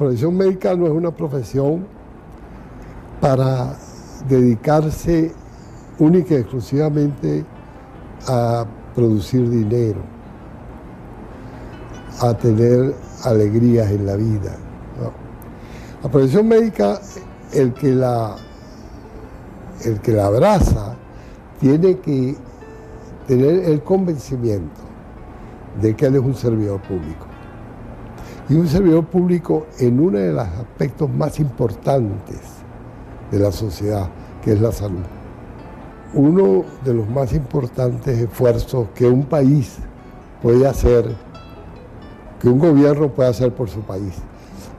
profesión médica no es una profesión para dedicarse única y exclusivamente a producir dinero, a tener alegrías en la vida. La profesión médica, el que la, el que la abraza, tiene que tener el convencimiento de que él es un servidor público. Y un servidor público en uno de los aspectos más importantes de la sociedad, que es la salud. Uno de los más importantes esfuerzos que un país puede hacer, que un gobierno puede hacer por su país.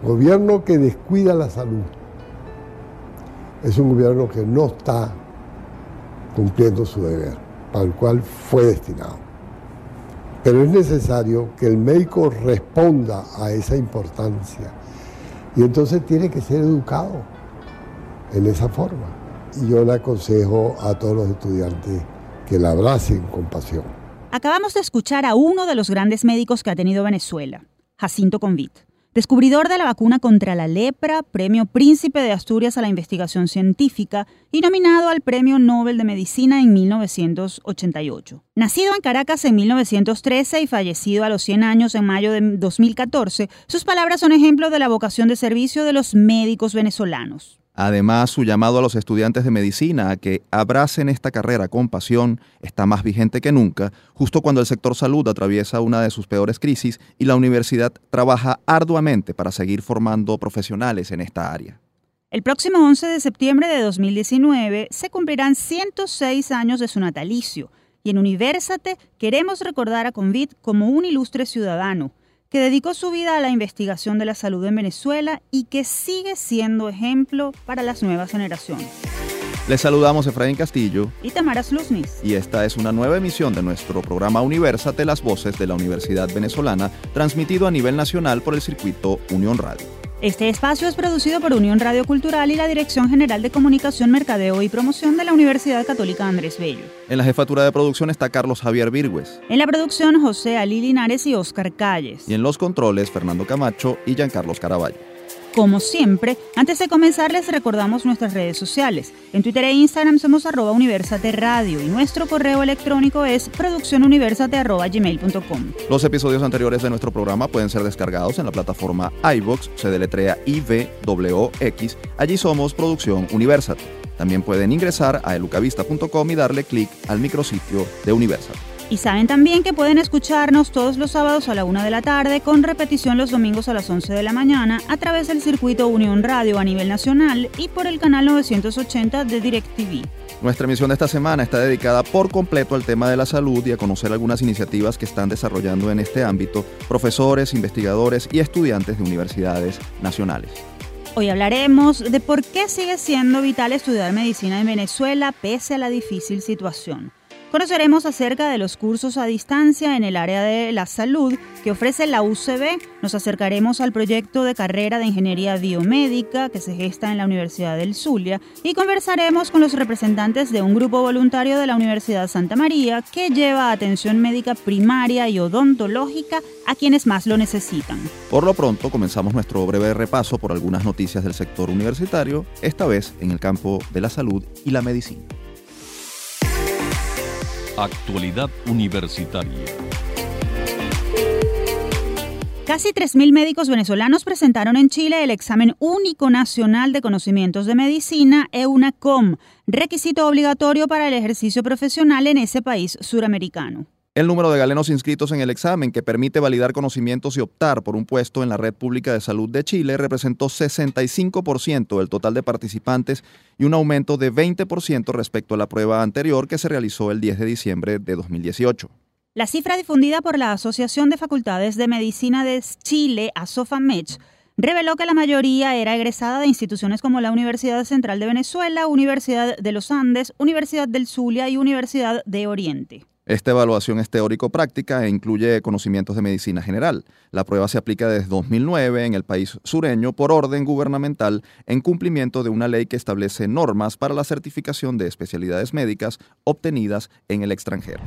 Gobierno que descuida la salud es un gobierno que no está cumpliendo su deber, para el cual fue destinado. Pero es necesario que el médico responda a esa importancia y entonces tiene que ser educado en esa forma. Y yo le aconsejo a todos los estudiantes que la abracen con pasión. Acabamos de escuchar a uno de los grandes médicos que ha tenido Venezuela, Jacinto Convit. Descubridor de la vacuna contra la lepra, Premio Príncipe de Asturias a la Investigación Científica y nominado al Premio Nobel de Medicina en 1988. Nacido en Caracas en 1913 y fallecido a los 100 años en mayo de 2014, sus palabras son ejemplo de la vocación de servicio de los médicos venezolanos. Además, su llamado a los estudiantes de medicina a que abracen esta carrera con pasión está más vigente que nunca, justo cuando el sector salud atraviesa una de sus peores crisis y la universidad trabaja arduamente para seguir formando profesionales en esta área. El próximo 11 de septiembre de 2019 se cumplirán 106 años de su natalicio y en Universate queremos recordar a Convit como un ilustre ciudadano que dedicó su vida a la investigación de la salud en Venezuela y que sigue siendo ejemplo para las nuevas generaciones. Les saludamos Efraín Castillo y Tamara Sluznis. Y esta es una nueva emisión de nuestro programa Universate, las voces de la Universidad Venezolana, transmitido a nivel nacional por el circuito Unión Radio. Este espacio es producido por Unión Radio Cultural y la Dirección General de Comunicación, Mercadeo y Promoción de la Universidad Católica Andrés Bello. En la jefatura de producción está Carlos Javier Virgües. En la producción, José Ali Linares y Oscar Calles. Y en los controles, Fernando Camacho y Giancarlos Caraballo. Como siempre, antes de comenzar les recordamos nuestras redes sociales. En Twitter e Instagram somos arroba universate radio y nuestro correo electrónico es produccionuniversate.gmail.com. Los episodios anteriores de nuestro programa pueden ser descargados en la plataforma iVox, se deletrea IVWX. Allí somos Producción Universate. También pueden ingresar a elucavista.com y darle clic al micrositio de Universate. Y saben también que pueden escucharnos todos los sábados a la una de la tarde con repetición los domingos a las 11 de la mañana a través del circuito Unión Radio a nivel nacional y por el canal 980 de DirecTV. Nuestra emisión de esta semana está dedicada por completo al tema de la salud y a conocer algunas iniciativas que están desarrollando en este ámbito profesores, investigadores y estudiantes de universidades nacionales. Hoy hablaremos de por qué sigue siendo vital estudiar medicina en Venezuela pese a la difícil situación. Conoceremos acerca de los cursos a distancia en el área de la salud que ofrece la UCB. Nos acercaremos al proyecto de carrera de Ingeniería Biomédica que se gesta en la Universidad del Zulia y conversaremos con los representantes de un grupo voluntario de la Universidad Santa María que lleva atención médica primaria y odontológica a quienes más lo necesitan. Por lo pronto comenzamos nuestro breve repaso por algunas noticias del sector universitario, esta vez en el campo de la salud y la medicina. Actualidad Universitaria. Casi 3.000 médicos venezolanos presentaron en Chile el examen único nacional de conocimientos de medicina, EUNACOM, requisito obligatorio para el ejercicio profesional en ese país suramericano. El número de galenos inscritos en el examen que permite validar conocimientos y optar por un puesto en la Red Pública de Salud de Chile representó 65% del total de participantes y un aumento de 20% respecto a la prueba anterior que se realizó el 10 de diciembre de 2018. La cifra difundida por la Asociación de Facultades de Medicina de Chile, ASOFAMECH, reveló que la mayoría era egresada de instituciones como la Universidad Central de Venezuela, Universidad de los Andes, Universidad del Zulia y Universidad de Oriente. Esta evaluación es teórico-práctica e incluye conocimientos de medicina general. La prueba se aplica desde 2009 en el país sureño por orden gubernamental en cumplimiento de una ley que establece normas para la certificación de especialidades médicas obtenidas en el extranjero.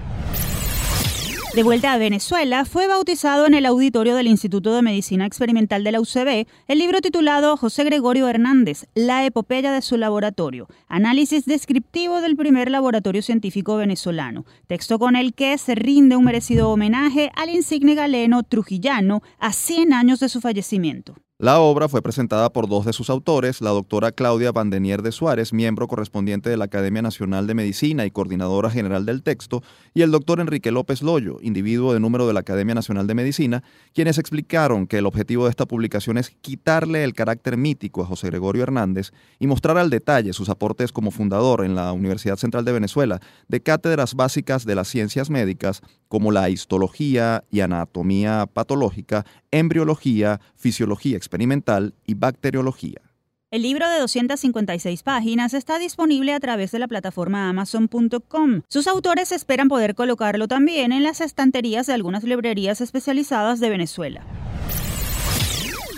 De vuelta a Venezuela, fue bautizado en el auditorio del Instituto de Medicina Experimental de la UCB el libro titulado José Gregorio Hernández, La epopeya de su laboratorio, análisis descriptivo del primer laboratorio científico venezolano, texto con el que se rinde un merecido homenaje al insigne galeno trujillano a 100 años de su fallecimiento. La obra fue presentada por dos de sus autores, la doctora Claudia Vandenier de Suárez, miembro correspondiente de la Academia Nacional de Medicina y coordinadora general del texto, y el doctor Enrique López Loyo, individuo de número de la Academia Nacional de Medicina, quienes explicaron que el objetivo de esta publicación es quitarle el carácter mítico a José Gregorio Hernández y mostrar al detalle sus aportes como fundador en la Universidad Central de Venezuela de cátedras básicas de las ciencias médicas como la histología y anatomía patológica, embriología, fisiología experimental y bacteriología. El libro de 256 páginas está disponible a través de la plataforma amazon.com. Sus autores esperan poder colocarlo también en las estanterías de algunas librerías especializadas de Venezuela.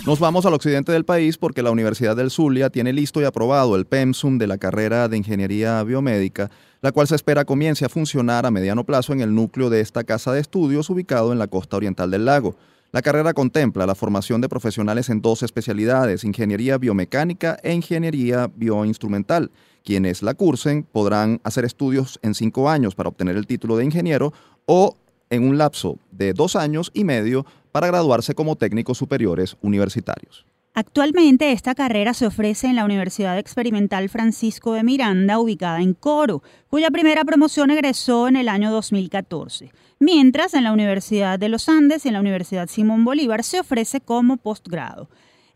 Nos vamos al occidente del país porque la Universidad del Zulia tiene listo y aprobado el PEMSUM de la carrera de Ingeniería Biomédica, la cual se espera comience a funcionar a mediano plazo en el núcleo de esta casa de estudios ubicado en la costa oriental del lago. La carrera contempla la formación de profesionales en dos especialidades, ingeniería biomecánica e ingeniería bioinstrumental. Quienes la cursen podrán hacer estudios en cinco años para obtener el título de ingeniero o en un lapso de dos años y medio para graduarse como técnicos superiores universitarios. Actualmente esta carrera se ofrece en la Universidad Experimental Francisco de Miranda, ubicada en Coro, cuya primera promoción egresó en el año 2014, mientras en la Universidad de los Andes y en la Universidad Simón Bolívar se ofrece como postgrado.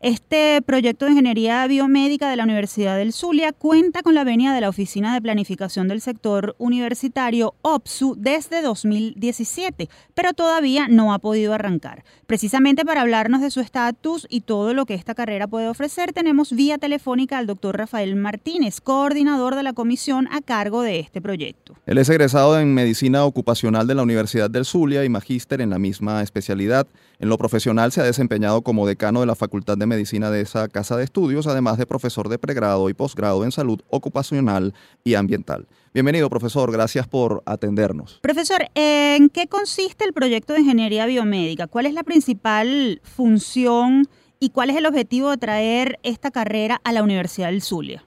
Este proyecto de ingeniería biomédica de la Universidad del Zulia cuenta con la venia de la Oficina de Planificación del Sector Universitario OPSU desde 2017, pero todavía no ha podido arrancar. Precisamente para hablarnos de su estatus y todo lo que esta carrera puede ofrecer, tenemos vía telefónica al doctor Rafael Martínez, coordinador de la comisión a cargo de este proyecto. Él es egresado en Medicina Ocupacional de la Universidad del Zulia y magíster en la misma especialidad. En lo profesional se ha desempeñado como decano de la Facultad de Medicina de esa casa de estudios, además de profesor de pregrado y posgrado en salud ocupacional y ambiental. Bienvenido, profesor. Gracias por atendernos. Profesor, ¿en qué consiste el proyecto de ingeniería biomédica? ¿Cuál es la principal función y cuál es el objetivo de traer esta carrera a la Universidad del Zulia?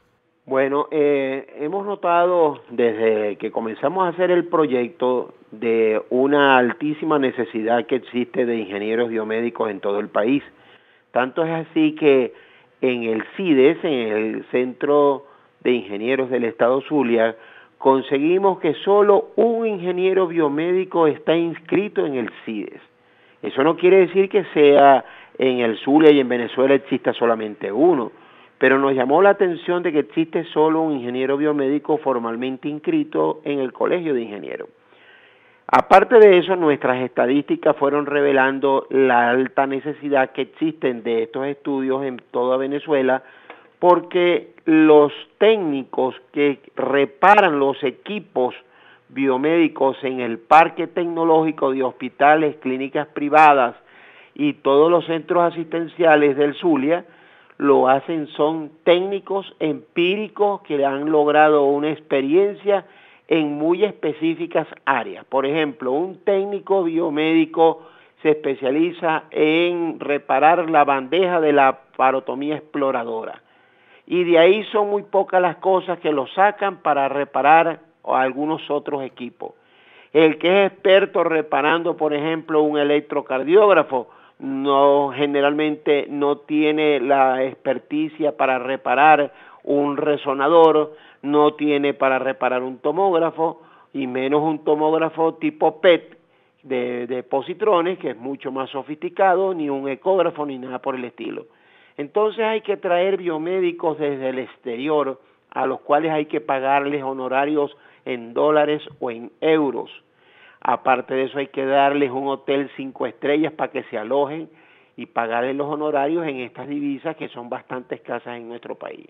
Bueno, eh, hemos notado desde que comenzamos a hacer el proyecto de una altísima necesidad que existe de ingenieros biomédicos en todo el país. Tanto es así que en el CIDES, en el Centro de Ingenieros del Estado Zulia, conseguimos que solo un ingeniero biomédico está inscrito en el CIDES. Eso no quiere decir que sea en el Zulia y en Venezuela exista solamente uno pero nos llamó la atención de que existe solo un ingeniero biomédico formalmente inscrito en el Colegio de Ingenieros. Aparte de eso, nuestras estadísticas fueron revelando la alta necesidad que existen de estos estudios en toda Venezuela, porque los técnicos que reparan los equipos biomédicos en el parque tecnológico de hospitales, clínicas privadas y todos los centros asistenciales del Zulia, lo hacen son técnicos empíricos que han logrado una experiencia en muy específicas áreas. Por ejemplo, un técnico biomédico se especializa en reparar la bandeja de la parotomía exploradora. Y de ahí son muy pocas las cosas que lo sacan para reparar algunos otros equipos. El que es experto reparando, por ejemplo, un electrocardiógrafo, no generalmente no tiene la experticia para reparar un resonador, no tiene para reparar un tomógrafo y menos un tomógrafo tipo PET de, positrones que es mucho más sofisticado, ni un ecógrafo ni nada por el estilo. Entonces hay que traer biomédicos desde el exterior a los cuales hay que pagarles honorarios en dólares o en euros Aparte de eso hay que darles un hotel cinco estrellas para que se alojen y pagarles los honorarios en estas divisas que son bastante escasas en nuestro país.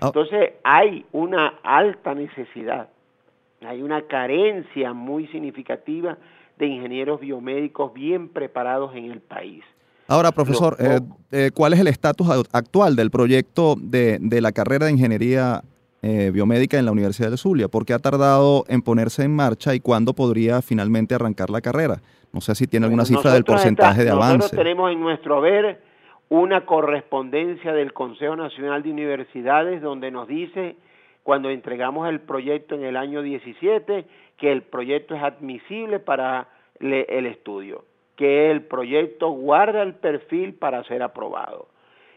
Ah. Entonces hay una alta necesidad, hay una carencia muy significativa de ingenieros biomédicos bien preparados en el país. Ahora, profesor, eh, eh, ¿cuál es el estatus actual del proyecto de, de la carrera de ingeniería eh, biomédica en la Universidad de Zulia. ¿Por qué ha tardado en ponerse en marcha y cuándo podría finalmente arrancar la carrera? No sé si tiene alguna cifra del porcentaje de avance. Nosotros tenemos en nuestro haber una correspondencia del Consejo Nacional de Universidades donde nos dice, cuando entregamos el proyecto en el año 17, que el proyecto es admisible para el estudio, que el proyecto guarda el perfil para ser aprobado.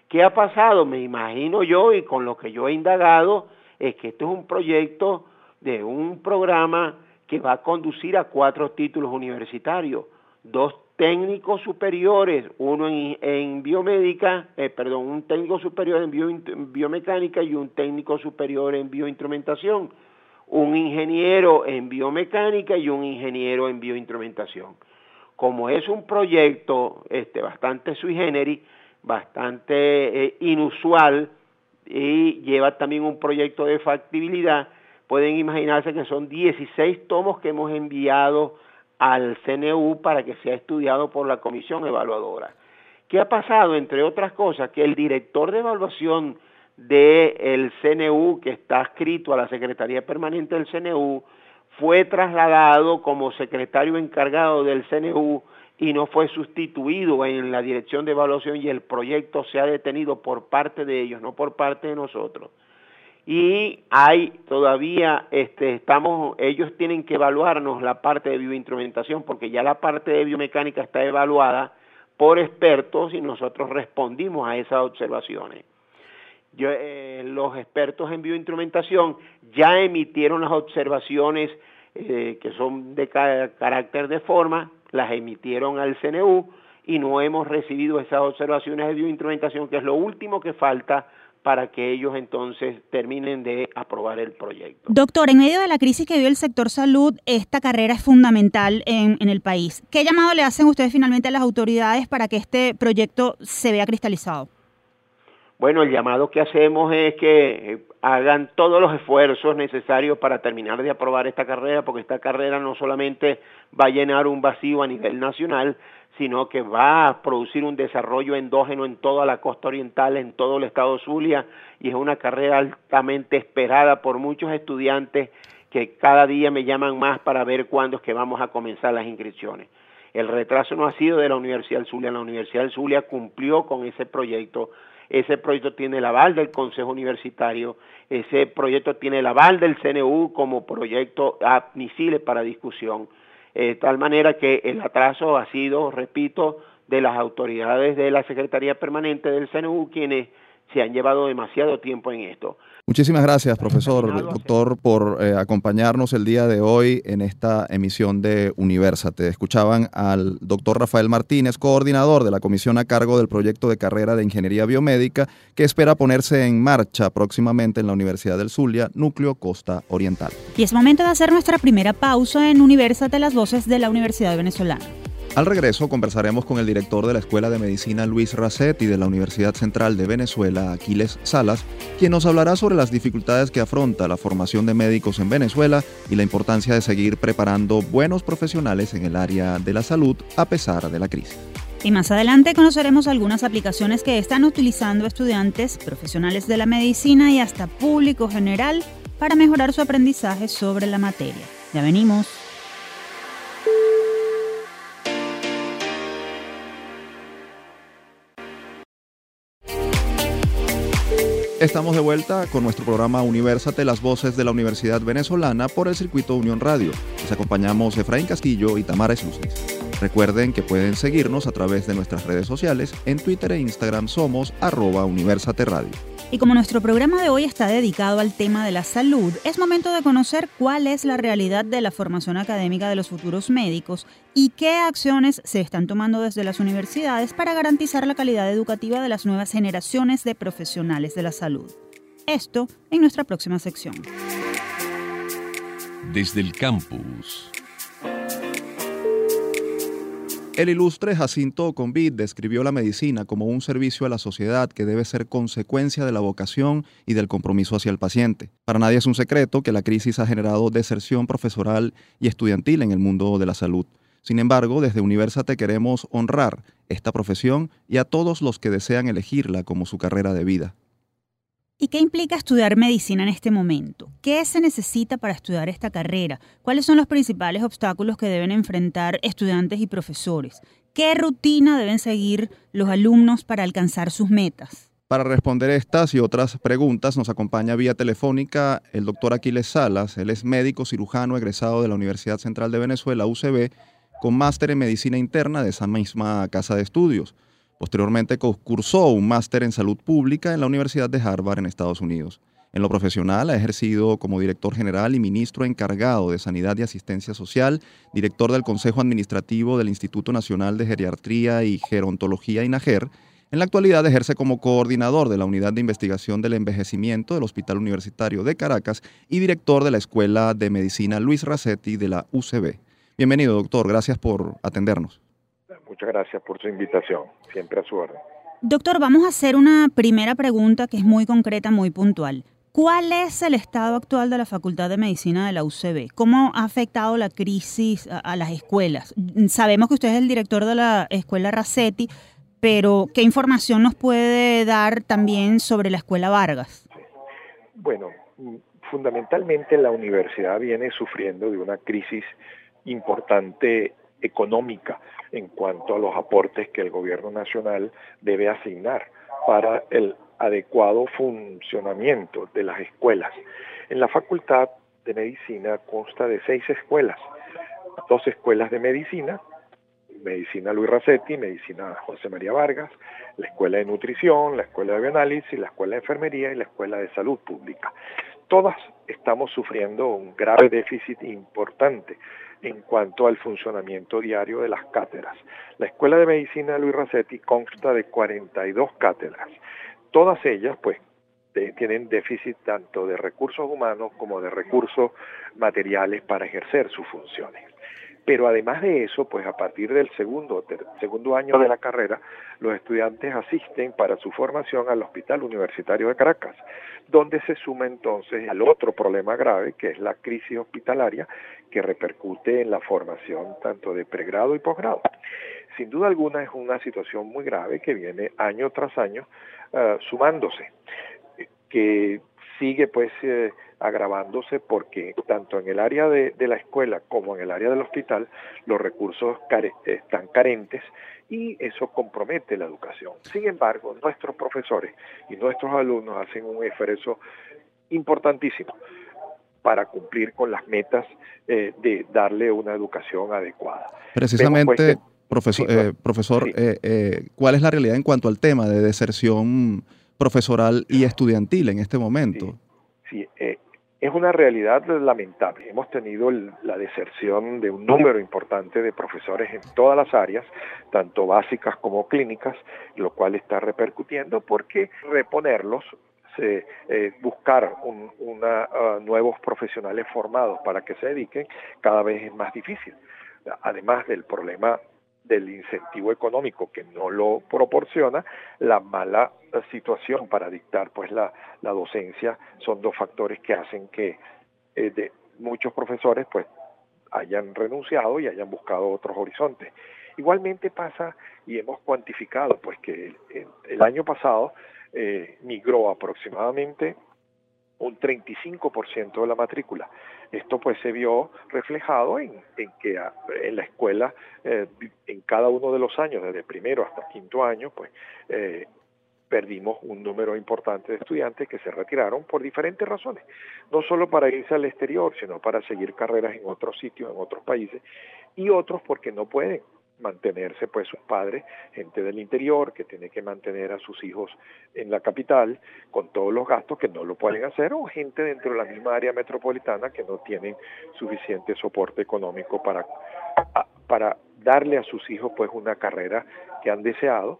¿Qué ha pasado? Me imagino yo, y con lo que yo he indagado, es que esto es un proyecto de un programa que va a conducir a cuatro títulos universitarios, dos técnicos superiores, uno en, biomédica, eh, perdón, un técnico superior en biomecánica y un técnico superior en bioinstrumentación, un ingeniero en biomecánica y un ingeniero en bioinstrumentación. Como es un proyecto este, bastante sui generis, bastante eh, inusual y lleva también un proyecto de factibilidad, pueden imaginarse que son 16 tomos que hemos enviado al CNU para que sea estudiado por la comisión evaluadora. ¿Qué ha pasado? Entre otras cosas, que el director de evaluación del CNU, que está adscrito a la Secretaría Permanente del CNU, fue trasladado como secretario encargado del CNU y no fue sustituido en la dirección de evaluación y el proyecto se ha detenido por parte de ellos, no por parte de nosotros y hay todavía, este, estamos, ellos tienen que evaluarnos la parte de bioinstrumentación porque ya la parte de biomecánica está evaluada por expertos y nosotros respondimos a esas observaciones. Yo, eh, los expertos en bioinstrumentación ya emitieron las observaciones eh, que son de carácter de forma, las emitieron al CNU y no hemos recibido esas observaciones de bioinstrumentación, que es lo último que falta para que ellos entonces terminen de aprobar el proyecto. Doctor, en medio de la crisis que vive el sector salud, esta carrera es fundamental en, en, el país. ¿Qué llamado le hacen ustedes finalmente a las autoridades para que este proyecto se vea cristalizado? Bueno, el llamado que hacemos es que eh, hagan todos los esfuerzos necesarios para terminar de aprobar esta carrera, porque esta carrera no solamente va a llenar un vacío a nivel nacional, sino que va a producir un desarrollo endógeno en toda la costa oriental, en todo el estado Zulia, y es una carrera altamente esperada por muchos estudiantes que cada día me llaman más para ver cuándo es que vamos a comenzar las inscripciones. El retraso no ha sido de la Universidad Zulia, la Universidad del Zulia cumplió con ese proyecto, ese proyecto tiene el aval del Consejo Universitario, ese proyecto tiene el aval del CNU como proyecto admisible para discusión de tal manera que el atraso ha sido, repito, de las autoridades de la Secretaría Permanente del CNU quienes se han llevado demasiado tiempo en esto. Muchísimas gracias, profesor, doctor, por eh, acompañarnos el día de hoy en esta emisión de Universate. Escuchaban al doctor Rafael Martínez, coordinador de la comisión a cargo del proyecto de carrera de Ingeniería Biomédica, que espera ponerse en marcha próximamente en la Universidad del Zulia, Núcleo Costa Oriental. Y es momento de hacer nuestra primera pausa en Universate, las voces de la Universidad Venezolana. Al regreso conversaremos con el director de la Escuela de Medicina Luis Racetti de la Universidad Central de Venezuela, Aquiles Salas, quien nos hablará sobre las dificultades que afronta la formación de médicos en Venezuela y la importancia de seguir preparando buenos profesionales en el área de la salud a pesar de la crisis. Y más adelante conoceremos algunas aplicaciones que están utilizando estudiantes, profesionales de la medicina y hasta público general para mejorar su aprendizaje sobre la materia. Ya venimos. Estamos de vuelta con nuestro programa Universate, las voces de la Universidad Venezolana por el circuito Unión Radio. Les acompañamos Efraín Castillo y Tamara Slusis. Recuerden que pueden seguirnos a través de nuestras redes sociales. En Twitter e Instagram somos arroba Universate Radio. Y como nuestro programa de hoy está dedicado al tema de la salud, es momento de conocer cuál es la realidad de la formación académica de los futuros médicos y qué acciones se están tomando desde las universidades para garantizar la calidad educativa de las nuevas generaciones de profesionales de la salud. Esto en nuestra próxima sección. Desde el campus. El ilustre Jacinto Convid describió la medicina como un servicio a la sociedad que debe ser consecuencia de la vocación y del compromiso hacia el paciente. Para nadie es un secreto que la crisis ha generado deserción profesoral y estudiantil en el mundo de la salud. Sin embargo, desde Universate queremos honrar esta profesión y a todos los que desean elegirla como su carrera de vida. ¿Y qué implica estudiar medicina en este momento? ¿Qué se necesita para estudiar esta carrera? ¿Cuáles son los principales obstáculos que deben enfrentar estudiantes y profesores? ¿Qué rutina deben seguir los alumnos para alcanzar sus metas? Para responder estas y otras preguntas nos acompaña vía telefónica el doctor Aquiles Salas. Él es médico cirujano egresado de la Universidad Central de Venezuela, UCB, con máster en medicina interna de esa misma casa de estudios. Posteriormente cursó un máster en salud pública en la Universidad de Harvard en Estados Unidos. En lo profesional ha ejercido como director general y ministro encargado de Sanidad y Asistencia Social, director del Consejo Administrativo del Instituto Nacional de Geriatría y Gerontología INAGER. En la actualidad ejerce como coordinador de la Unidad de Investigación del Envejecimiento del Hospital Universitario de Caracas y director de la Escuela de Medicina Luis Racetti de la UCB. Bienvenido, doctor. Gracias por atendernos. Muchas gracias por su invitación. Siempre a su orden. Doctor, vamos a hacer una primera pregunta que es muy concreta, muy puntual. ¿Cuál es el estado actual de la Facultad de Medicina de la UCB? ¿Cómo ha afectado la crisis a, las escuelas? Sabemos que usted es el director de la Escuela Racetti, pero ¿qué información nos puede dar también sobre la Escuela Vargas? Bueno, fundamentalmente la universidad viene sufriendo de una crisis importante económica en cuanto a los aportes que el gobierno nacional debe asignar para el adecuado funcionamiento de las escuelas. En la Facultad de Medicina consta de seis escuelas, dos escuelas de medicina, Medicina Luis Racetti, Medicina José María Vargas, la Escuela de Nutrición, la Escuela de Bioanálisis, la Escuela de Enfermería y la Escuela de Salud Pública. Todas estamos sufriendo un grave déficit importante en cuanto al funcionamiento diario de las cátedras. La Escuela de Medicina Luis Racetti consta de 42 cátedras. Todas ellas, pues, tienen déficit tanto de recursos humanos como de recursos materiales para ejercer sus funciones. Pero además de eso, pues a partir del segundo, segundo año de la carrera, los estudiantes asisten para su formación al Hospital Universitario de Caracas, donde se suma entonces al otro problema grave, que es la crisis hospitalaria, que repercute en la formación tanto de pregrado y posgrado. Sin duda alguna es una situación muy grave que viene año tras año uh, sumándose, que sigue pues eh, agravándose porque tanto en el área de, la escuela como en el área del hospital los recursos están carentes y eso compromete la educación. Sin embargo, nuestros profesores y nuestros alumnos hacen un esfuerzo importantísimo para cumplir con las metas eh, de darle una educación adecuada. Precisamente, profesor, eh, profesor ¿cuál es la realidad en cuanto al tema de deserción profesoral y estudiantil en este momento? Sí, eh, es una realidad lamentable. Hemos tenido la deserción de un número importante de profesores en todas las áreas, tanto básicas como clínicas, lo cual está repercutiendo porque reponerlos eh, buscar una, ah, nuevos profesionales formados para que se dediquen cada vez es más difícil. Además del problema del incentivo económico que no lo proporciona, la mala situación para dictar pues la, la docencia son dos factores que hacen que eh, muchos profesores pues hayan renunciado y hayan buscado otros horizontes. Igualmente pasa y hemos cuantificado pues que el, año pasado eh, migró aproximadamente un 35% de la matrícula. Esto pues se vio reflejado en, que en la escuela, eh, en cada uno de los años, desde primero hasta quinto año, pues eh, perdimos un número importante de estudiantes que se retiraron por diferentes razones, no solo para irse al exterior, sino para seguir carreras en otros sitios, en otros países, y otros porque no pueden mantenerse pues sus padres, gente del interior que tiene que mantener a sus hijos en la capital con todos los gastos que no lo pueden hacer o gente dentro de la misma área metropolitana que no tienen suficiente soporte económico para, para darle a sus hijos pues una carrera que han deseado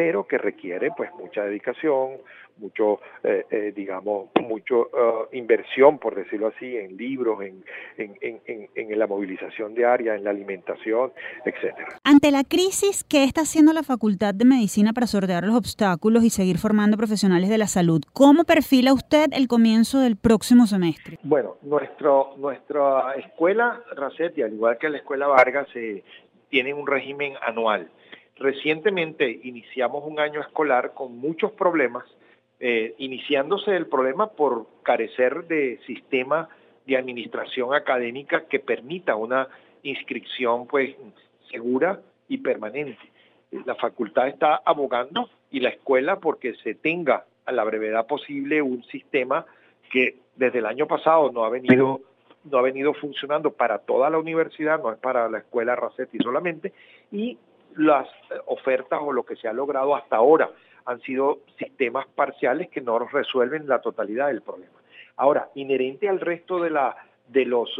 pero que requiere pues mucha dedicación, mucho, eh, eh, digamos, mucho uh, inversión, por decirlo así, en libros, en, en, en, en, la movilización diaria, en la alimentación, etcétera. Ante la crisis, ¿qué está haciendo la Facultad de Medicina para sortear los obstáculos y seguir formando profesionales de la salud? ¿Cómo perfila usted el comienzo del próximo semestre? Bueno, nuestro, nuestra escuela Racetti, al igual que la escuela Vargas, eh, tiene un régimen anual Recientemente iniciamos un año escolar con muchos problemas eh, iniciándose el problema por carecer de sistema de administración académica que permita una inscripción pues segura y permanente. La facultad está abogando y la escuela porque se tenga a la brevedad posible un sistema que desde el año pasado no ha venido no ha venido funcionando para toda la universidad, no es para la escuela Racetti solamente, y las ofertas o lo que se ha logrado hasta ahora han sido sistemas parciales que no resuelven la totalidad del problema. Ahora, inherente al resto de la de los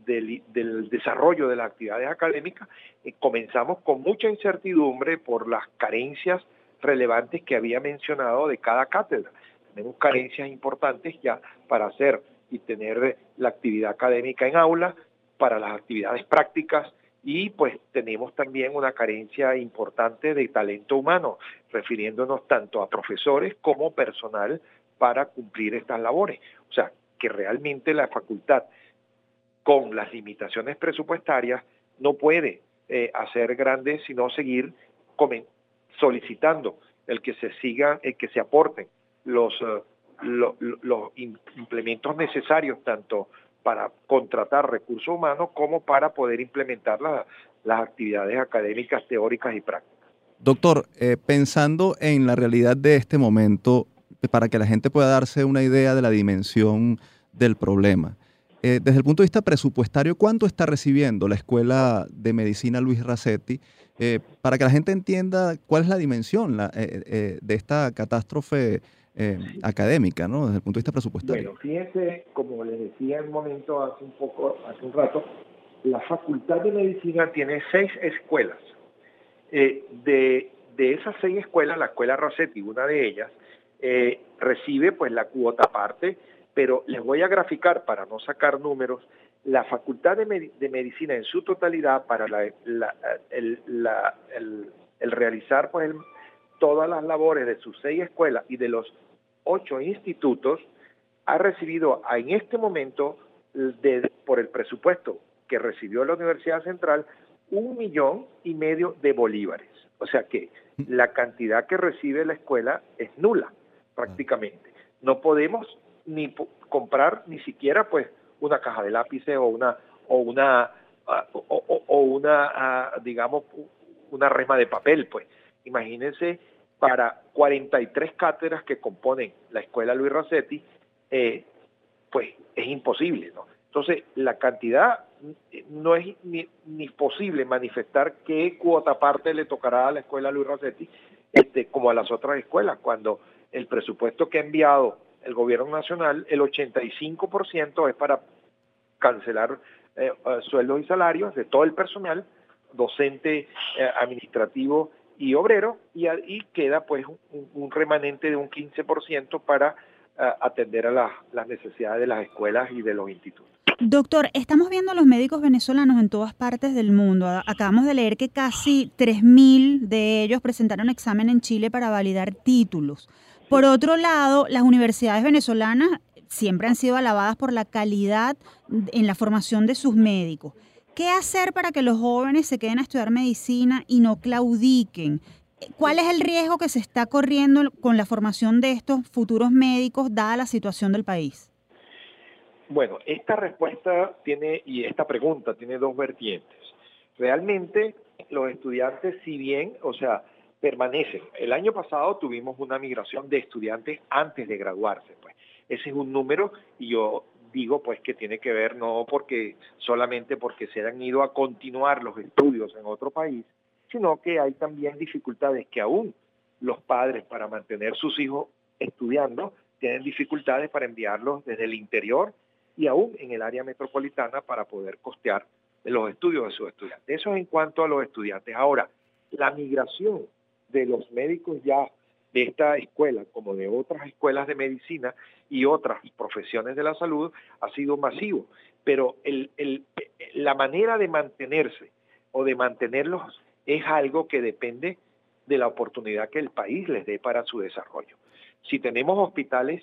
del, desarrollo de las actividades académicas, eh, comenzamos con mucha incertidumbre por las carencias relevantes que había mencionado de cada cátedra. Tenemos carencias importantes ya para hacer y tener la actividad académica en aula, para las actividades prácticas y pues tenemos también una carencia importante de talento humano, refiriéndonos tanto a profesores como personal para cumplir estas labores. O sea, que realmente la facultad, con las limitaciones presupuestarias, no puede eh, hacer grandes, sino seguir solicitando el que se sigan, el que se aporten los, eh, los implementos necesarios tanto para contratar recursos humanos como para poder implementar las actividades académicas, teóricas y prácticas. Doctor, eh, pensando en la realidad de este momento, para que la gente pueda darse una idea de la dimensión del problema, eh, desde el punto de vista presupuestario, ¿cuánto está recibiendo la Escuela de Medicina Luis Racetti? Eh, para que la gente entienda cuál es la dimensión de esta catástrofe académica, ¿no? Desde el punto de vista presupuestario. Bueno, fíjense, como les decía en un momento hace un poco, hace un rato, la Facultad de Medicina tiene seis escuelas eh, de, esas seis escuelas, la escuela Rossetti, una de ellas, eh, recibe pues la cuota aparte, pero les voy a graficar para no sacar números, la Facultad de, Medicina en su totalidad para el, realizar pues todas las labores de sus seis escuelas y de los ocho institutos, ha recibido en este momento por el presupuesto que recibió la Universidad Central un millón y medio de bolívares. O sea que la cantidad que recibe la escuela es nula prácticamente. No podemos ni comprar ni siquiera pues una caja de lápices o una o una ah, o, una ah, digamos una rema de papel pues imagínense para 43 cátedras que componen la escuela Luis Rossetti eh, pues es imposible entonces la cantidad no es ni, ni, posible manifestar qué cuota parte le tocará a la escuela Luis Rossetti este, como a las otras escuelas, cuando el presupuesto que ha enviado el gobierno nacional, el 85% es para cancelar eh, eh, sueldos y salarios de todo el personal, docente, administrativo y obrero, y, y queda pues un, remanente de un 15% para atender a las necesidades de las escuelas y de los institutos. Doctor, estamos viendo a los médicos venezolanos en todas partes del mundo. Acabamos de leer que casi 3.000 de ellos presentaron examen en Chile para validar títulos. Por otro lado, las universidades venezolanas siempre han sido alabadas por la calidad en la formación de sus médicos. ¿Qué hacer para que los jóvenes se queden a estudiar medicina y no claudiquen? ¿Cuál es el riesgo que se está corriendo con la formación de estos futuros médicos dada la situación del país? Bueno, esta respuesta tiene, y esta pregunta tiene dos vertientes. Realmente los estudiantes, si bien, o sea, permanecen. El año pasado tuvimos una migración de estudiantes antes de graduarse, pues. Ese es un número y yo digo pues que tiene que ver no porque solamente porque se han ido a continuar los estudios en otro país, sino que hay también dificultades que aún los padres para mantener sus hijos estudiando tienen dificultades para enviarlos desde el interior y aún en el área metropolitana para poder costear los estudios de sus estudiantes. Eso es en cuanto a los estudiantes. Ahora, la migración de los médicos ya de esta escuela, como de otras escuelas de medicina y otras profesiones de la salud, ha sido masivo. Pero el, la manera de mantenerse o de mantenerlos es algo que depende de la oportunidad que el país les dé para su desarrollo. Si tenemos hospitales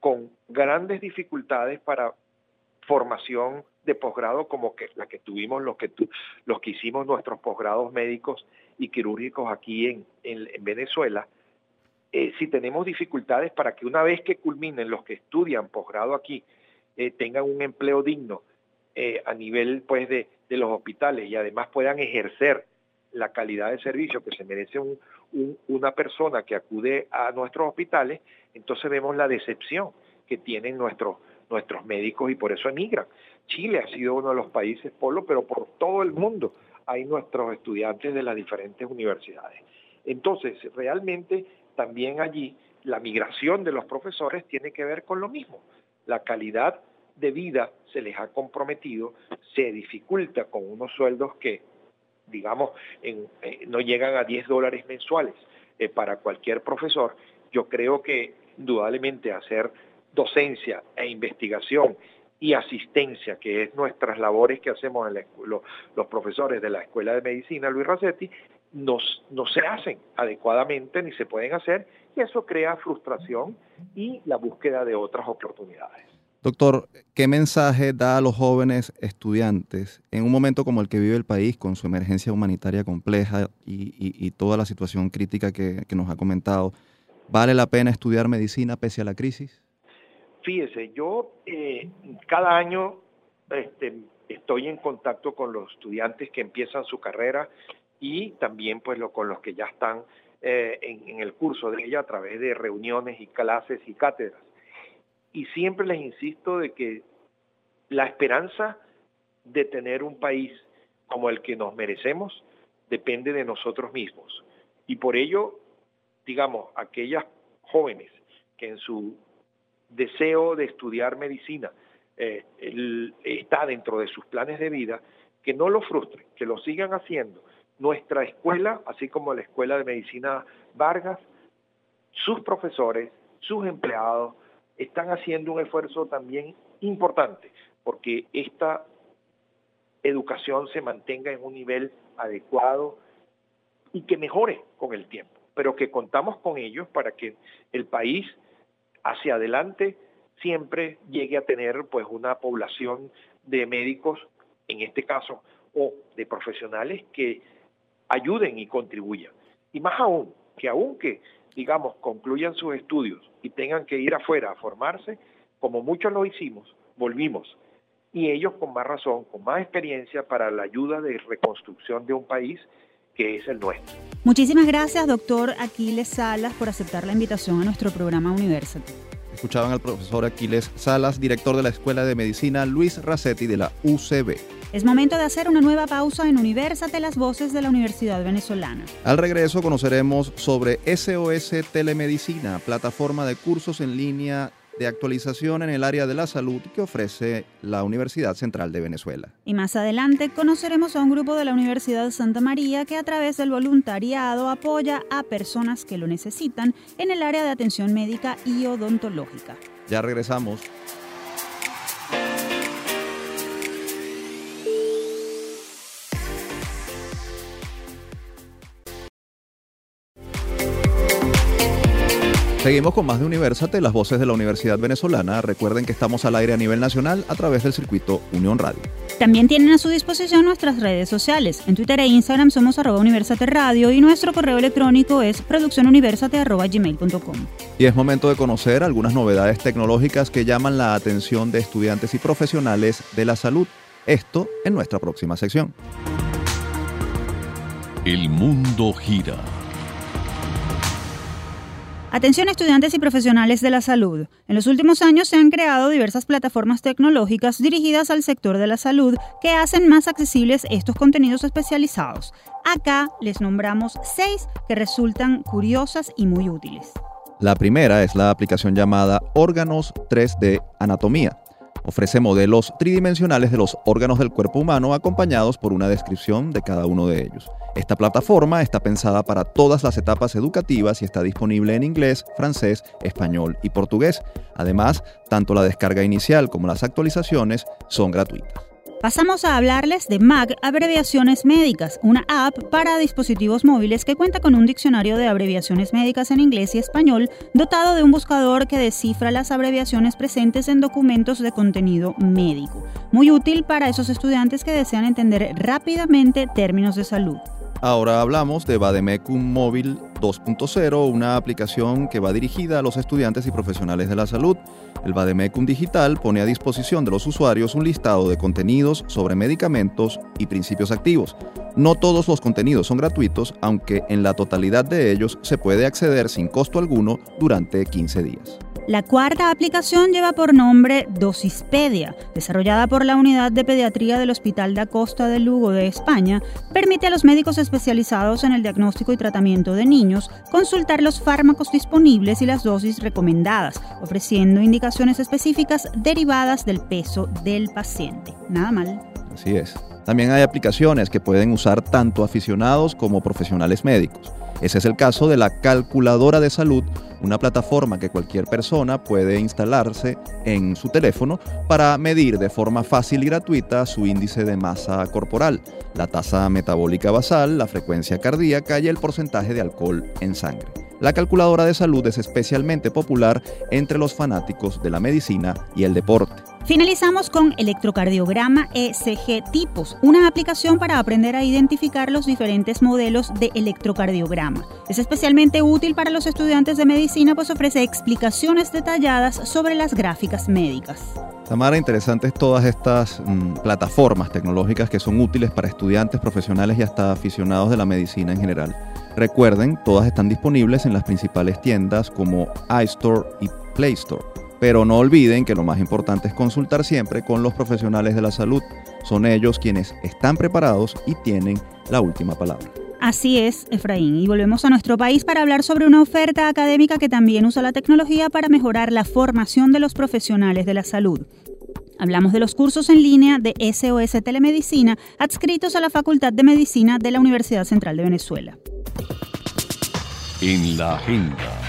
con grandes dificultades para formación de posgrado como que la que tuvimos los que los que hicimos nuestros posgrados médicos y quirúrgicos aquí en, en, Venezuela eh, si tenemos dificultades para que una vez que culminen los que estudian posgrado aquí, eh, tengan un empleo digno eh, a nivel pues de, de, los hospitales y además puedan ejercer la calidad de servicio que se merece un, una persona que acude a nuestros hospitales, entonces vemos la decepción que tienen nuestros, nuestros médicos y por eso emigran. Chile ha sido uno de los países polo, pero por todo el mundo hay nuestros estudiantes de las diferentes universidades. Entonces, realmente también allí la migración de los profesores tiene que ver con lo mismo. La calidad de vida se les ha comprometido, se dificulta con unos sueldos que digamos, eh, no llegan a 10 dólares mensuales eh, para cualquier profesor, yo creo que indudablemente hacer docencia e investigación y asistencia, que es nuestras labores que hacemos los profesores de la Escuela de Medicina Luis Racetti, no, no se hacen adecuadamente ni se pueden hacer y eso crea frustración y la búsqueda de otras oportunidades. Doctor, ¿qué mensaje da a los jóvenes estudiantes en un momento como el que vive el país, con su emergencia humanitaria compleja y, toda la situación crítica que, nos ha comentado? ¿Vale la pena estudiar medicina pese a la crisis? Fíjese, yo eh, cada año este, estoy en contacto con los estudiantes que empiezan su carrera y también pues lo, con los que ya están eh, en, el curso de ella a través de reuniones y clases y cátedras y siempre les insisto de que la esperanza de tener un país como el que nos merecemos depende de nosotros mismos. Y por ello, digamos, aquellas jóvenes que en su deseo de estudiar medicina eh, está dentro de sus planes de vida, que no lo frustren, que lo sigan haciendo. Nuestra escuela, así como la Escuela de Medicina Vargas, sus profesores, sus empleados, están haciendo un esfuerzo también importante porque esta educación se mantenga en un nivel adecuado y que mejore con el tiempo, pero que contamos con ellos para que el país hacia adelante siempre llegue a tener pues una población de médicos, en este caso, o de profesionales que ayuden y contribuyan. Y más aún, que aunque digamos, concluyan sus estudios y tengan que ir afuera a formarse, como muchos lo hicimos, volvimos. Y ellos con más razón, con más experiencia para la ayuda de reconstrucción de un país que es el nuestro. Muchísimas gracias, doctor Aquiles Salas, por aceptar la invitación a nuestro programa University. Escuchaban al profesor Aquiles Salas, director de la Escuela de Medicina Luis Racetti de la UCB. Es momento de hacer una nueva pausa en Universate, las voces de la Universidad Venezolana. Al regreso conoceremos sobre SOS Telemedicina, plataforma de cursos en línea de actualización en el área de la salud que ofrece la Universidad Central de Venezuela. Y más adelante conoceremos a un grupo de la Universidad Santa María que a través del voluntariado apoya a personas que lo necesitan en el área de atención médica y odontológica. Ya regresamos. Seguimos con más de Universate, las voces de la Universidad Venezolana. Recuerden que estamos al aire a nivel nacional a través del circuito Unión Radio. También tienen a su disposición nuestras redes sociales. En Twitter e Instagram somos arroba Universate Radio y nuestro correo electrónico es produccionuniversate.gmail.com. Y es momento de conocer algunas novedades tecnológicas que llaman la atención de estudiantes y profesionales de la salud. Esto en nuestra próxima sección. El mundo gira Atención estudiantes y profesionales de la salud. En los últimos años se han creado diversas plataformas tecnológicas dirigidas al sector de la salud que hacen más accesibles estos contenidos especializados. Acá les nombramos seis que resultan curiosas y muy útiles. La primera es la aplicación llamada Órganos 3D Anatomía Ofrece modelos tridimensionales de los órganos del cuerpo humano acompañados por una descripción de cada uno de ellos. Esta plataforma está pensada para todas las etapas educativas y está disponible en inglés, francés, español y portugués. Además, tanto la descarga inicial como las actualizaciones son gratuitas. Pasamos a hablarles de MAG Abreviaciones Médicas, una app para dispositivos móviles que cuenta con un diccionario de abreviaciones médicas en inglés y español, dotado de un buscador que descifra las abreviaciones presentes en documentos de contenido médico. Muy útil para esos estudiantes que desean entender rápidamente términos de salud. Ahora hablamos de Bademecum Móvil 2.0, una aplicación que va dirigida a los estudiantes y profesionales de la salud. El Bademecum Digital pone a disposición de los usuarios un listado de contenidos sobre medicamentos y principios activos. No todos los contenidos son gratuitos, aunque en la totalidad de ellos se puede acceder sin costo alguno durante 15 días. La cuarta aplicación lleva por nombre Dosispedia, desarrollada por la Unidad de Pediatría del Hospital da Costa de Lugo de España, permite a los médicos especializados en el diagnóstico y tratamiento de niños consultar los fármacos disponibles y las dosis recomendadas, ofreciendo indicaciones específicas derivadas del peso del paciente. Nada mal. Así es. También hay aplicaciones que pueden usar tanto aficionados como profesionales médicos. Ese es el caso de la calculadora de salud, una plataforma que cualquier persona puede instalarse en su teléfono para medir de forma fácil y gratuita su índice de masa corporal, la tasa metabólica basal, la frecuencia cardíaca y el porcentaje de alcohol en sangre. La calculadora de salud es especialmente popular entre los fanáticos de la medicina y el deporte. Finalizamos con electrocardiograma ECG tipos, una aplicación para aprender a identificar los diferentes modelos de electrocardiograma. Es especialmente útil para los estudiantes de medicina pues ofrece explicaciones detalladas sobre las gráficas médicas. Tamara, interesantes todas estas mm, plataformas tecnológicas que son útiles para estudiantes, profesionales y hasta aficionados de la medicina en general. Recuerden, todas están disponibles en las principales tiendas como iStore y Play Store. Pero no olviden que lo más importante es consultar siempre con los profesionales de la salud. Son ellos quienes están preparados y tienen la última palabra. Así es, Efraín. Y volvemos a nuestro país para hablar sobre una oferta académica que también usa la tecnología para mejorar la formación de los profesionales de la salud. Hablamos de los cursos en línea de SOS Telemedicina adscritos a la Facultad de Medicina de la Universidad Central de Venezuela. En la agenda.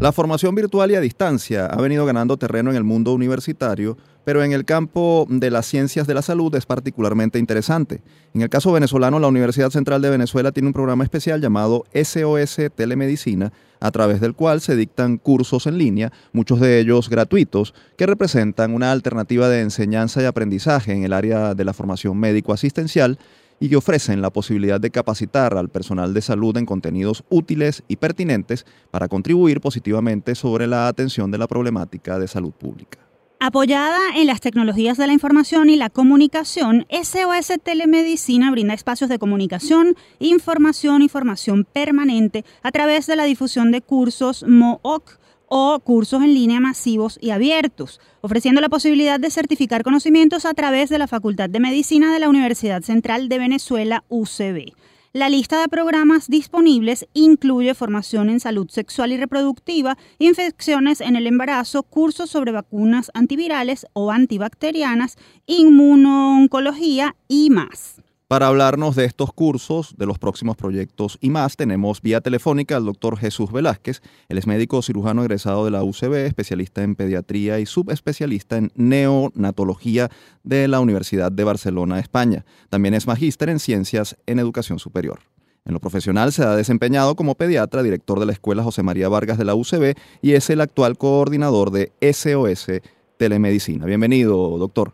La formación virtual y a distancia ha venido ganando terreno en el mundo universitario, pero en el campo de las ciencias de la salud es particularmente interesante. En el caso venezolano, la Universidad Central de Venezuela tiene un programa especial llamado SOS Telemedicina, a través del cual se dictan cursos en línea, muchos de ellos gratuitos, que representan una alternativa de enseñanza y aprendizaje en el área de la formación médico-asistencial y que ofrecen la posibilidad de capacitar al personal de salud en contenidos útiles y pertinentes para contribuir positivamente sobre la atención de la problemática de salud pública. Apoyada en las tecnologías de la información y la comunicación, SOS Telemedicina brinda espacios de comunicación, información y formación permanente a través de la difusión de cursos MOOC o cursos en línea masivos y abiertos, ofreciendo la posibilidad de certificar conocimientos a través de la Facultad de Medicina de la Universidad Central de Venezuela, UCB. La lista de programas disponibles incluye formación en salud sexual y reproductiva, infecciones en el embarazo, cursos sobre vacunas antivirales o antibacterianas, inmunooncología y más. Para hablarnos de estos cursos, de los próximos proyectos y más, tenemos vía telefónica al doctor Jesús Velázquez. Él es médico cirujano egresado de la UCB, especialista en pediatría y subespecialista en neonatología de la Universidad de Barcelona, España. También es magíster en ciencias en educación superior. En lo profesional se ha desempeñado como pediatra, director de la Escuela José María Vargas de la UCB y es el actual coordinador de SOS Telemedicina. Bienvenido, doctor.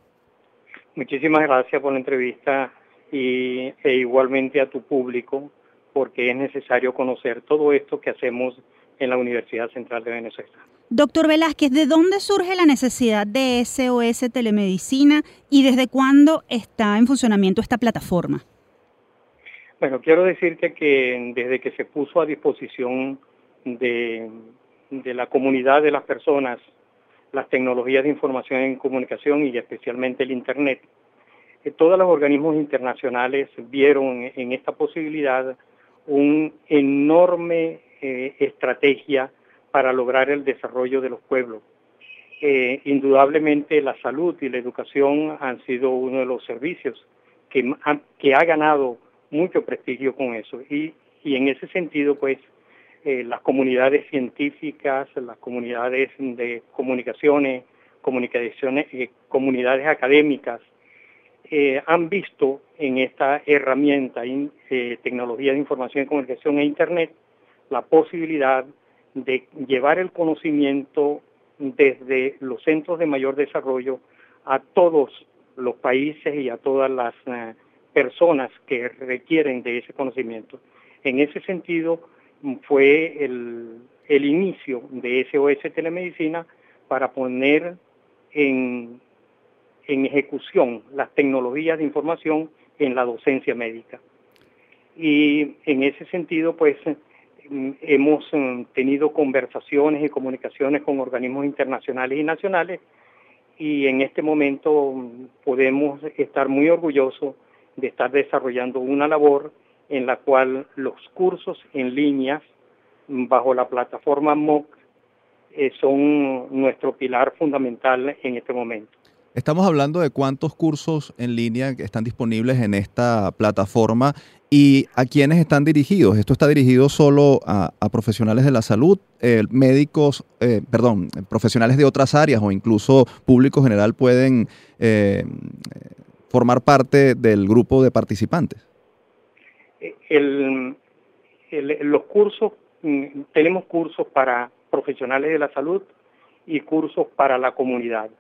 Muchísimas gracias por la entrevista y, e igualmente a tu público, porque es necesario conocer todo esto que hacemos en la Universidad Central de Venezuela. Doctor Velázquez, ¿de dónde surge la necesidad de SOS Telemedicina y desde cuándo está en funcionamiento esta plataforma? Bueno, quiero decirte que desde que se puso a disposición de, de la comunidad de las personas las tecnologías de información y comunicación y especialmente el Internet, todos los organismos internacionales vieron en esta posibilidad una enorme eh, estrategia para lograr el desarrollo de los pueblos. Eh, indudablemente la salud y la educación han sido uno de los servicios que, que ha ganado mucho prestigio con eso. Y, en ese sentido, pues, eh, las comunidades científicas, las comunidades de comunicaciones, comunicaciones comunidades académicas, eh, han visto en esta herramienta, eh, tecnología de información y comunicación e Internet, la posibilidad de llevar el conocimiento desde los centros de mayor desarrollo a todos los países y a todas las eh, personas que requieren de ese conocimiento. En ese sentido, fue el, el inicio de SOS Telemedicina para poner en, en ejecución las tecnologías de información en la docencia médica. Y en ese sentido, pues mm, hemos mm, tenido conversaciones y comunicaciones con organismos internacionales y nacionales y en este momento mm, podemos estar muy orgullosos de estar desarrollando una labor en la cual los cursos en línea bajo la plataforma MOOC eh, son nuestro pilar fundamental en este momento. Estamos hablando de cuántos cursos en línea están disponibles en esta plataforma y a quiénes están dirigidos. Esto está dirigido solo a, profesionales de la salud, eh, médicos, eh, perdón, profesionales de otras áreas o incluso público general pueden formar parte del grupo de participantes. los cursos Mm, tenemos cursos para profesionales de la salud y cursos para la comunidad.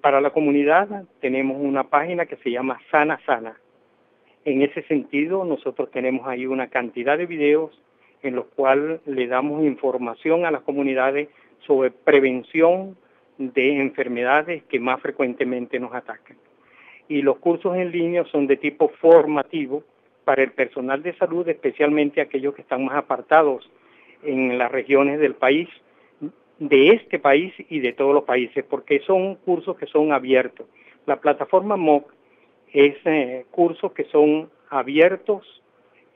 Para la comunidad tenemos una página que se llama Sana Sana. En ese sentido, nosotros tenemos ahí una cantidad de videos en los cuales le damos información a las comunidades sobre prevención de enfermedades que más frecuentemente nos atacan. Y los cursos en línea son de tipo formativo, para el personal de salud, especialmente aquellos que están más apartados en las regiones del país, de este país y de todos los países, porque son cursos que son abiertos. La plataforma MOOC es eh, cursos que son abiertos,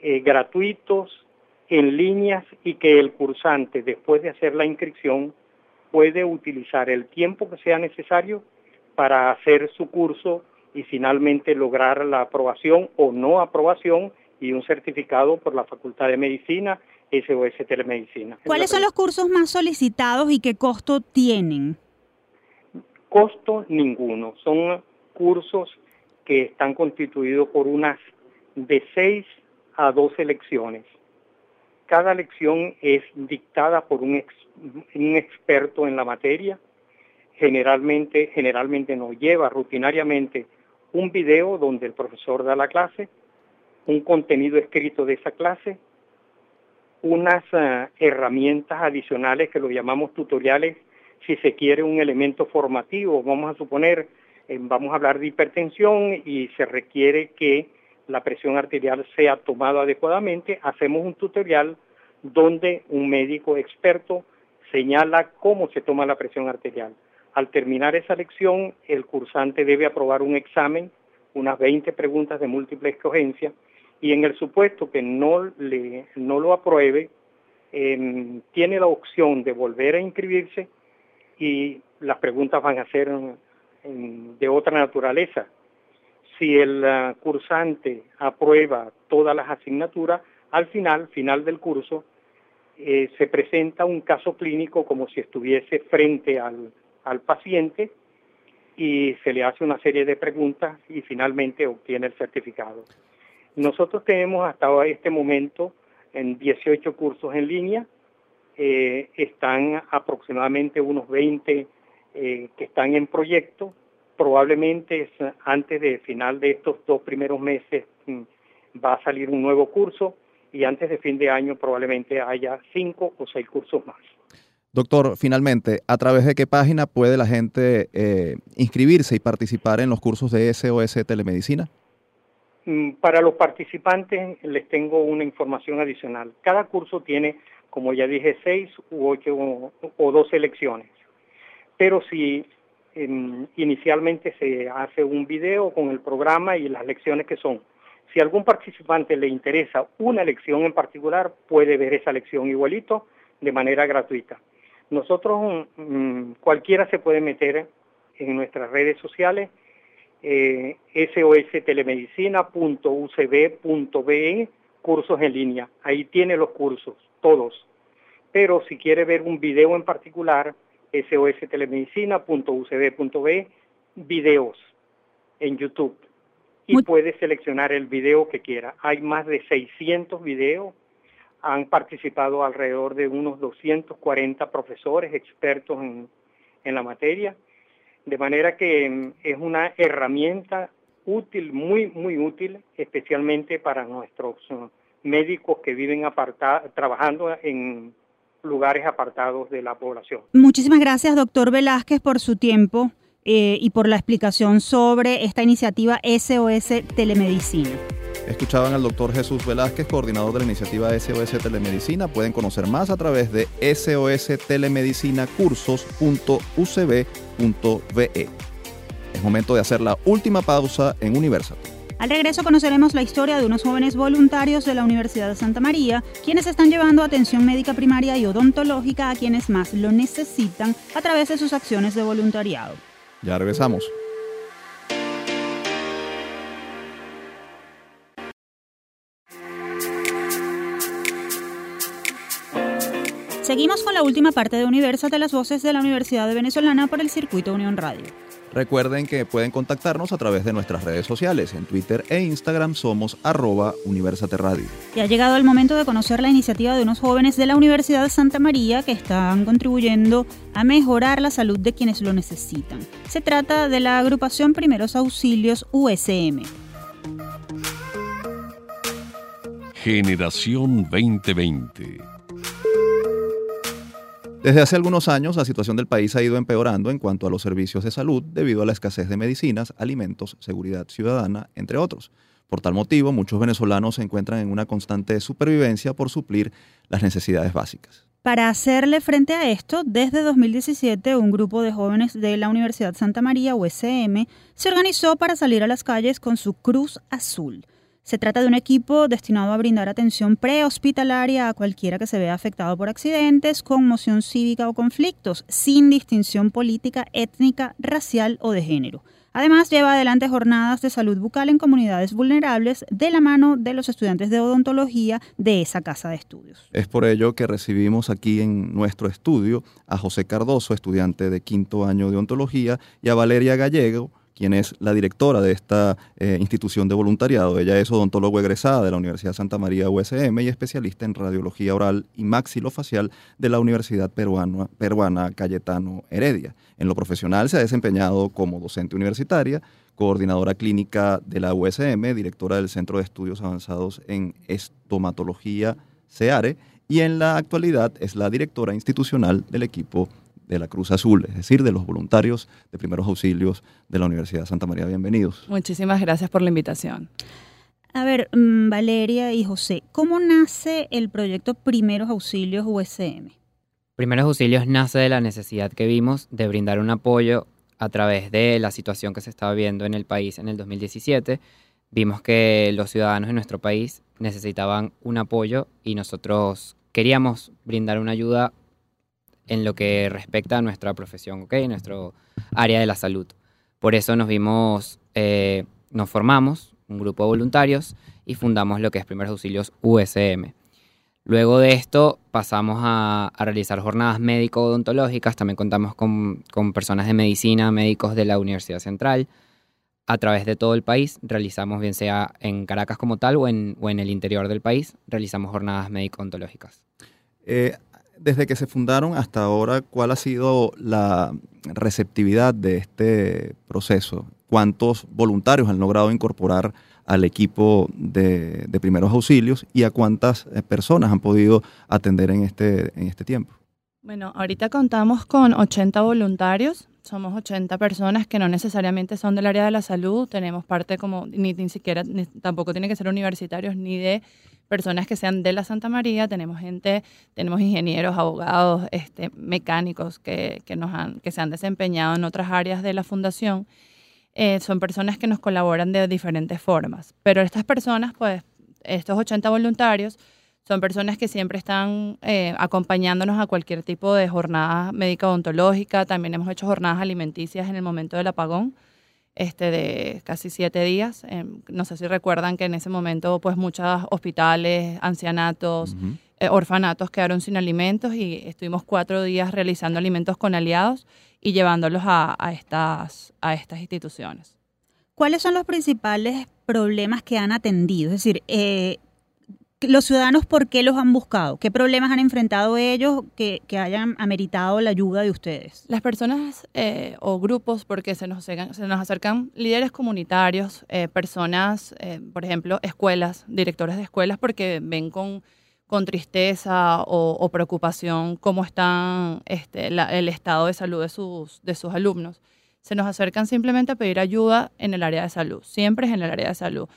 eh, gratuitos, en líneas y que el cursante, después de hacer la inscripción, puede utilizar el tiempo que sea necesario para hacer su curso y finalmente lograr la aprobación o no aprobación y un certificado por la Facultad de Medicina, SOS Telemedicina. ¿Cuáles son los cursos más solicitados y qué costo tienen? Costo ninguno. Son cursos que están constituidos por unas de 6 a 12 lecciones. Cada lección es dictada por un, un experto en la materia. Generalmente, generalmente nos lleva rutinariamente un video donde el profesor da la clase, un contenido escrito de esa clase, unas eh, herramientas adicionales que lo llamamos tutoriales, si se quiere un elemento formativo, vamos a suponer, eh, vamos a hablar de hipertensión y se requiere que la presión arterial sea tomada adecuadamente, hacemos un tutorial donde un médico experto señala cómo se toma la presión arterial. Al terminar esa lección, el cursante debe aprobar un examen, unas 20 preguntas de múltiple escogencia, y en el supuesto que no, lo apruebe, em, tiene la opción de volver a inscribirse y las preguntas van a ser de otra naturaleza. Si el ah, cursante aprueba todas las asignaturas, al final, final del curso, eh, se presenta un caso clínico como si estuviese frente al paciente y se le hace una serie de preguntas y finalmente obtiene el certificado. Nosotros tenemos hasta este momento en 18 cursos en línea, eh, están aproximadamente unos 20 eh, que están en proyecto, probablemente antes de final de estos dos primeros meses mm, va a salir un nuevo curso y antes de fin de año probablemente haya cinco o seis cursos más. Doctor, finalmente, ¿a través de qué página puede la gente eh, inscribirse y participar en los cursos de SOS Telemedicina? Mm, para los participantes les tengo una información adicional. Cada curso tiene, como ya dije, seis u ocho o, dos lecciones. Pero si em, inicialmente se hace un video con el programa y las lecciones que son, si a algún participante le interesa una lección en particular, puede ver esa lección igualito de manera gratuita. Nosotros, mm, cualquiera se puede meter en nuestras redes sociales, eh, sostelemedicina.ucb.be, cursos en línea. Ahí tiene los cursos, todos. Pero si quiere ver un video en particular, sostelemedicina.ucb.be, videos en YouTube. Y puede seleccionar el video que quiera. Hay más de 600 videos han participado alrededor de unos 240 profesores expertos en, la materia, de manera que mm, es una herramienta útil, muy, muy útil, especialmente para nuestros uh, médicos que viven trabajando en lugares apartados de la población. Muchísimas gracias, doctor Velázquez, por su tiempo eh, y por la explicación sobre esta iniciativa SOS Telemedicina. Escuchaban al doctor Jesús Velázquez, coordinador de la iniciativa SOS Telemedicina. Pueden conocer más a través de sostelemedicina.cursos.ucb.be. Es momento de hacer la última pausa en Universal. Al regreso conoceremos la historia de unos jóvenes voluntarios de la Universidad de Santa María, quienes están llevando atención médica primaria y odontológica a quienes más lo necesitan a través de sus acciones de voluntariado. Ya regresamos. Seguimos con la última parte de Universal de las voces de la Universidad de Venezolana por el circuito Unión Radio. Recuerden que pueden contactarnos a través de nuestras redes sociales. En Twitter e Instagram somos arroba Radio. Y ha llegado el momento de conocer la iniciativa de unos jóvenes de la Universidad de Santa María que están contribuyendo a mejorar la salud de quienes lo necesitan. Se trata de la agrupación Primeros Auxilios USM. Generación 2020 desde hace algunos años, la situación del país ha ido empeorando en cuanto a los servicios de salud debido a la escasez de medicinas, alimentos, seguridad ciudadana, entre otros. Por tal motivo, muchos venezolanos se encuentran en una constante supervivencia por suplir las necesidades básicas. Para hacerle frente a esto, desde 2017 un grupo de jóvenes de la Universidad Santa María, USM, se organizó para salir a las calles con su Cruz Azul se trata de un equipo destinado a brindar atención prehospitalaria a cualquiera que se vea afectado por accidentes, conmoción cívica o conflictos, sin distinción política, étnica, racial o de género. Además, lleva adelante jornadas de salud bucal en comunidades vulnerables de la mano de los estudiantes de odontología de esa casa de estudios. Es por ello que recibimos aquí en nuestro estudio a José Cardoso, estudiante de quinto año de odontología, y a Valeria Gallego, quien es la directora de esta eh, institución de voluntariado. Ella es odontólogo egresada de la Universidad Santa María USM y especialista en radiología oral y maxilofacial de la Universidad Peruana, Peruana Cayetano Heredia. En lo profesional se ha desempeñado como docente universitaria, coordinadora clínica de la USM, directora del Centro de Estudios Avanzados en Estomatología CEARE y en la actualidad es la directora institucional del equipo de la Cruz Azul, es decir, de los voluntarios de primeros auxilios de la Universidad de Santa María. Bienvenidos. Muchísimas gracias por la invitación. A ver, mm, Valeria y José, ¿cómo nace el proyecto Primeros Auxilios USM? Primeros Auxilios nace de la necesidad que vimos de brindar un apoyo a través de la situación que se estaba viendo en el país en el 2017. Vimos que los ciudadanos de nuestro país necesitaban un apoyo y nosotros queríamos brindar una ayuda en lo que respecta a nuestra profesión, ¿ok? Nuestro área de la salud. Por eso nos vimos, eh, nos formamos, un grupo de voluntarios, y fundamos lo que es Primeros Auxilios USM. Luego de esto pasamos a, realizar jornadas médico-odontológicas, también contamos con, personas de medicina, médicos de la Universidad Central. A través de todo el país realizamos, bien sea en Caracas como tal o en, o en el interior del país, realizamos jornadas médico-odontológicas. Eh, desde que se fundaron hasta ahora, ¿cuál ha sido la receptividad de este proceso? ¿Cuántos voluntarios han logrado incorporar al equipo de, primeros auxilios y a cuántas eh, personas han podido atender en este, en este tiempo? Bueno, ahorita contamos con 80 voluntarios, somos 80 personas que no necesariamente son del área de la salud, tenemos parte como, ni, ni siquiera, tampoco tienen que ser universitarios ni de personas que sean de la Santa María, tenemos gente, tenemos ingenieros, abogados, este, mecánicos que, nos han, que se han desempeñado en otras áreas de la fundación. Eh, son personas que nos colaboran de diferentes formas. Pero estas personas, pues, estos 80 voluntarios, son personas que siempre están eh, acompañándonos a cualquier tipo de jornada médica odontológica. También hemos hecho jornadas alimenticias en el momento del apagón este, de casi siete días. Em, no sé si recuerdan que en ese momento pues muchos hospitales, ancianatos, eh, orfanatos quedaron sin alimentos y estuvimos cuatro días realizando alimentos con aliados y llevándolos a, estas, a estas instituciones. ¿Cuáles son los principales problemas que han atendido? Es decir, eh, los ciudadanos, ¿por qué los han buscado? ¿Qué problemas han enfrentado ellos que, que hayan ameritado la ayuda de ustedes? Las personas eh, o grupos, porque se nos, acercan, se nos acercan líderes comunitarios, eh, personas, eh, por ejemplo, escuelas, directores de escuelas, porque ven con, con tristeza o, preocupación cómo está este, el estado de salud de sus, de sus alumnos. Se nos acercan simplemente a pedir ayuda en el área de salud, siempre es en el área de salud.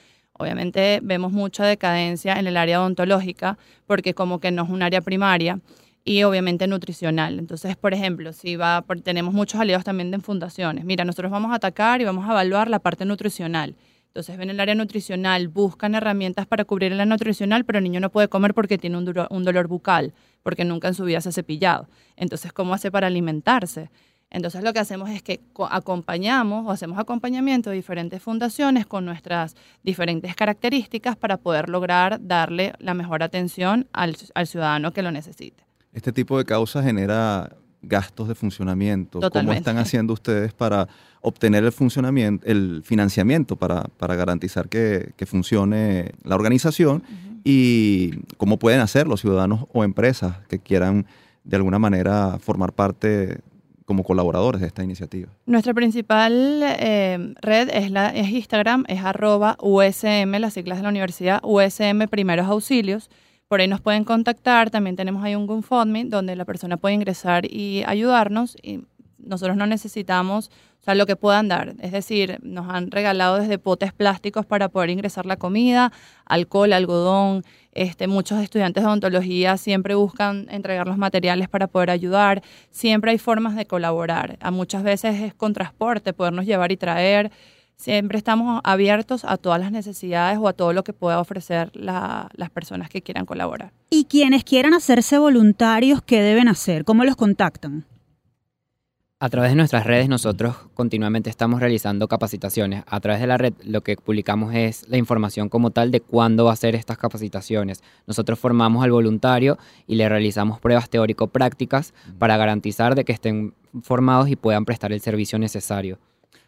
Obviamente vemos mucha decadencia en el área odontológica porque como que no es un área primaria y obviamente nutricional. Entonces, por ejemplo, si va, tenemos muchos aliados también de fundaciones. Mira, nosotros vamos a atacar y vamos a evaluar la parte nutricional. Entonces ven el área nutricional, buscan herramientas para cubrir la nutricional, pero el niño no puede comer porque tiene un, duro, un dolor bucal, porque nunca en su vida se ha cepillado. Entonces, ¿cómo hace para alimentarse? Entonces lo que hacemos es que acompañamos o hacemos acompañamiento de diferentes fundaciones con nuestras diferentes características para poder lograr darle la mejor atención al, al ciudadano que lo necesite. Este tipo de causa genera gastos de funcionamiento. Totalmente. ¿Cómo están haciendo ustedes para obtener el funcionamiento, el financiamiento para, para garantizar que, que, funcione la organización? Uh -huh. Y cómo pueden hacer los ciudadanos o empresas que quieran de alguna manera formar parte como colaboradores de esta iniciativa? Nuestra principal eh, red es, la, es Instagram, es arroba USM, las siglas de la universidad, USM Primeros Auxilios. Por ahí nos pueden contactar, también tenemos ahí un GoFundMe donde la persona puede ingresar y ayudarnos. Nosotros no necesitamos, o sea, lo que puedan dar. Es decir, nos han regalado desde potes plásticos para poder ingresar la comida, alcohol, algodón. Este, muchos estudiantes de odontología siempre buscan entregar los materiales para poder ayudar. Siempre hay formas de colaborar. A muchas veces es con transporte, podernos llevar y traer. Siempre estamos abiertos a todas las necesidades o a todo lo que pueda ofrecer la, las personas que quieran colaborar. Y quienes quieran hacerse voluntarios, ¿qué deben hacer? ¿Cómo los contactan? A través de nuestras redes nosotros continuamente estamos realizando capacitaciones. A través de la red lo que publicamos es la información como tal de cuándo va a ser estas capacitaciones. Nosotros formamos al voluntario y le realizamos pruebas teórico-prácticas para garantizar de que estén formados y puedan prestar el servicio necesario.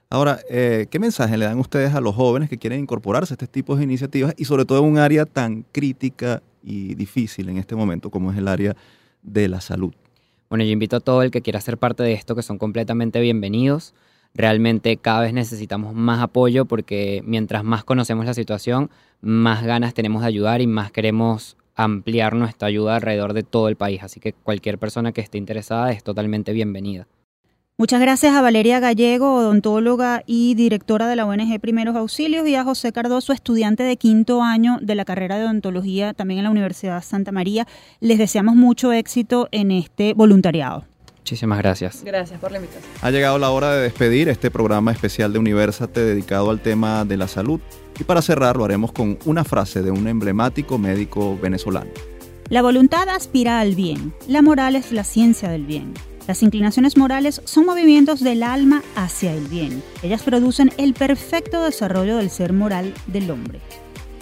Ahora, eh, ¿qué mensaje le dan ustedes a los jóvenes que quieren incorporarse a este tipo de iniciativas y sobre todo en un área tan crítica y difícil en este momento como es el área de la salud? Bueno, yo invito a todo el que quiera ser parte de esto que son completamente bienvenidos. Realmente cada vez necesitamos más apoyo porque mientras más conocemos la situación, más ganas tenemos de ayudar y más queremos ampliar nuestra ayuda alrededor de todo el país. Así que cualquier persona que esté interesada es totalmente bienvenida. Muchas gracias a Valeria Gallego, odontóloga y directora de la ONG Primeros Auxilios, y a José Cardoso, estudiante de quinto año de la carrera de odontología también en la Universidad Santa María. Les deseamos mucho éxito en este voluntariado. Muchísimas gracias. Gracias por la invitación. Ha llegado la hora de despedir este programa especial de Universate dedicado al tema de la salud. Y para cerrar lo haremos con una frase de un emblemático médico venezolano. La voluntad aspira al bien, la moral es la ciencia del bien. Las inclinaciones morales son movimientos del alma hacia el bien. Ellas producen el perfecto desarrollo del ser moral del hombre.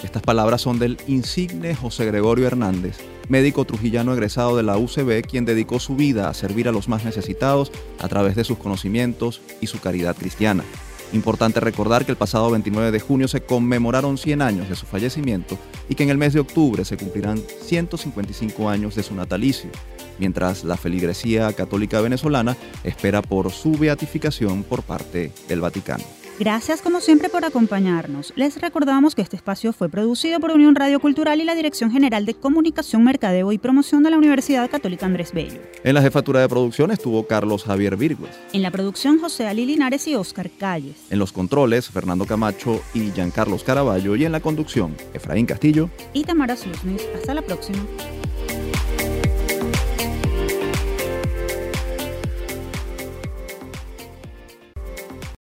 Estas palabras son del insigne José Gregorio Hernández, médico trujillano egresado de la UCB, quien dedicó su vida a servir a los más necesitados a través de sus conocimientos y su caridad cristiana. Importante recordar que el pasado 29 de junio se conmemoraron 100 años de su fallecimiento y que en el mes de octubre se cumplirán 155 años de su natalicio, mientras la feligresía católica venezolana espera por su beatificación por parte del Vaticano. Gracias como siempre por acompañarnos. Les recordamos que este espacio fue producido por Unión Radio Cultural y la Dirección General de Comunicación, Mercadeo y Promoción de la Universidad Católica Andrés Bello. En la jefatura de producción estuvo Carlos Javier Virgües. En la producción José Ali Linares y Oscar Calles. En los controles Fernando Camacho y Giancarlos Caraballo y en la conducción Efraín Castillo y Tamara Slusnis. Hasta la próxima.